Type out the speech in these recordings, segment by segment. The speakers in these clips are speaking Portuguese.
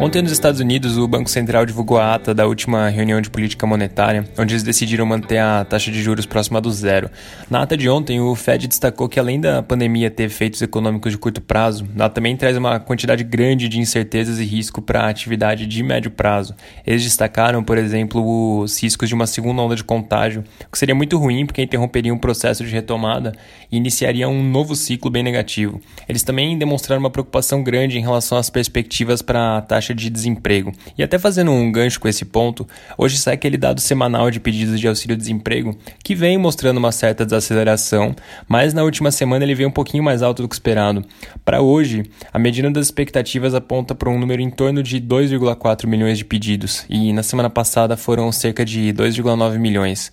Ontem nos Estados Unidos, o Banco Central divulgou a ata da última reunião de política monetária, onde eles decidiram manter a taxa de juros próxima do zero. Na ata de ontem, o Fed destacou que além da pandemia ter efeitos econômicos de curto prazo, ela também traz uma quantidade grande de incertezas e risco para a atividade de médio prazo. Eles destacaram, por exemplo, os riscos de uma segunda onda de contágio, que seria muito ruim porque interromperia um processo de retomada e iniciaria um novo ciclo bem negativo. Eles também demonstraram uma preocupação grande em relação às perspectivas para a taxa taxa de desemprego. E até fazendo um gancho com esse ponto, hoje sai aquele dado semanal de pedidos de auxílio-desemprego que vem mostrando uma certa desaceleração, mas na última semana ele veio um pouquinho mais alto do que esperado. Para hoje, a medida das expectativas aponta para um número em torno de 2,4 milhões de pedidos, e na semana passada foram cerca de 2,9 milhões.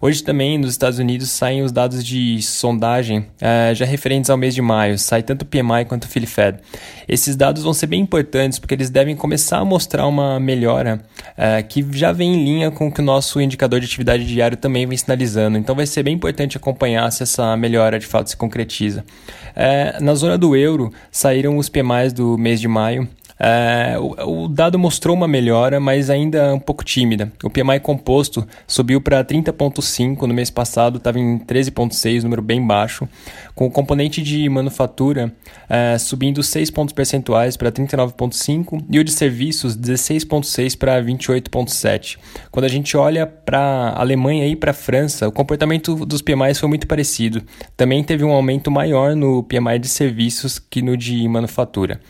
Hoje também nos Estados Unidos saem os dados de sondagem eh, já referentes ao mês de maio, sai tanto o PMI quanto o Philly Fed. Esses dados vão ser bem importantes porque eles devem começar a mostrar uma melhora é, que já vem em linha com o que o nosso indicador de atividade diário também vem sinalizando. Então vai ser bem importante acompanhar se essa melhora de fato se concretiza. É, na zona do euro saíram os PMIs do mês de maio. É, o, o, dado mostrou uma melhora, mas ainda um pouco tímida. O PMI composto subiu para 30,5 no mês passado, estava em 13,6, número bem baixo, com o componente de manufatura é, subindo 6 pontos percentuais para 39,5 e o de serviços 16,6 para 28,7. Quando a gente olha para a Alemanha e para a França, o comportamento dos PMIs foi muito parecido. Também teve um aumento maior no PMI de serviços que no de manufatura.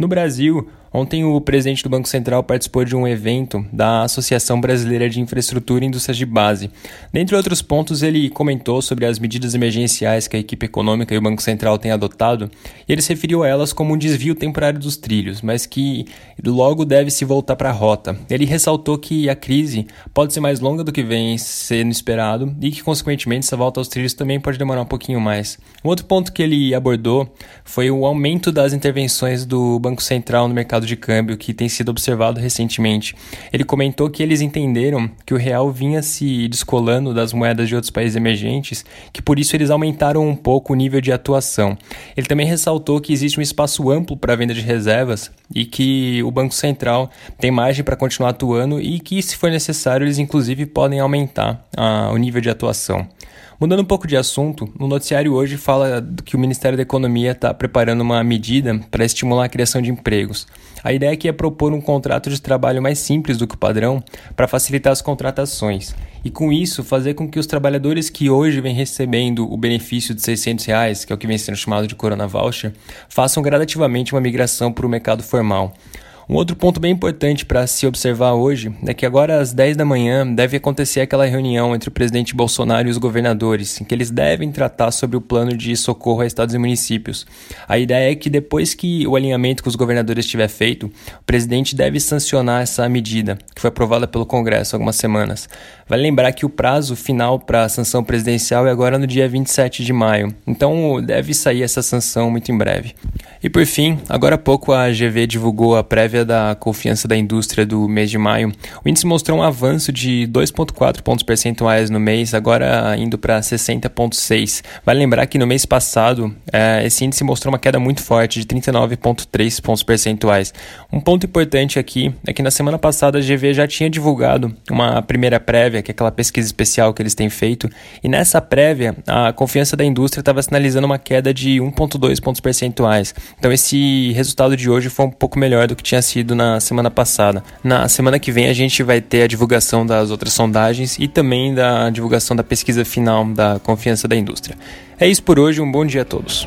No Brasil, Ontem, o presidente do Banco Central participou de um evento da Associação Brasileira de Infraestrutura e Indústrias de Base. Dentre outros pontos, ele comentou sobre as medidas emergenciais que a equipe econômica e o Banco Central têm adotado, e ele se referiu a elas como um desvio temporário dos trilhos, mas que logo deve se voltar para a rota. Ele ressaltou que a crise pode ser mais longa do que vem sendo esperado e que, consequentemente, essa volta aos trilhos também pode demorar um pouquinho mais. Um outro ponto que ele abordou foi o aumento das intervenções do Banco Central no mercado mercado de câmbio que tem sido observado recentemente. Ele comentou que eles entenderam que o real vinha se descolando das moedas de outros países emergentes, que por isso eles aumentaram um pouco o nível de atuação. Ele também ressaltou que existe um espaço amplo para a venda de reservas e que o Banco Central tem margem para continuar atuando e que, se for necessário, eles inclusive podem aumentar ah, o nível de atuação. Mudando um pouco de assunto, o noticiário hoje fala que o Ministério da Economia está preparando uma medida para estimular a criação de empregos. A ideia aqui é propor um contrato de trabalho mais simples do que o padrão para facilitar as contratações e, com isso, fazer com que os trabalhadores que hoje vêm recebendo o benefício de 600 reais, que é o que vem sendo chamado de Corona Voucher, façam gradativamente uma migração para o mercado formal. Um outro ponto bem importante para se observar hoje é que agora às 10 da manhã deve acontecer aquela reunião entre o presidente Bolsonaro e os governadores, em que eles devem tratar sobre o plano de socorro a estados e municípios. A ideia é que depois que o alinhamento com os governadores estiver feito, o presidente deve sancionar essa medida, que foi aprovada pelo Congresso há algumas semanas. Vale lembrar que o prazo final para a sanção presidencial é agora no dia 27 de maio, então deve sair essa sanção muito em breve. E por fim, agora há pouco a GV divulgou a prévia da confiança da indústria do mês de maio. O índice mostrou um avanço de 2,4 pontos percentuais no mês, agora indo para 60,6. Vale lembrar que no mês passado é, esse índice mostrou uma queda muito forte de 39,3 pontos percentuais. Um ponto importante aqui é que na semana passada a GV já tinha divulgado uma primeira prévia, que é aquela pesquisa especial que eles têm feito, e nessa prévia a confiança da indústria estava sinalizando uma queda de 1,2 pontos percentuais. Então esse resultado de hoje foi um pouco melhor do que tinha sido na semana passada. Na semana que vem a gente vai ter a divulgação das outras sondagens e também da divulgação da pesquisa final da confiança da indústria. É isso por hoje, um bom dia a todos.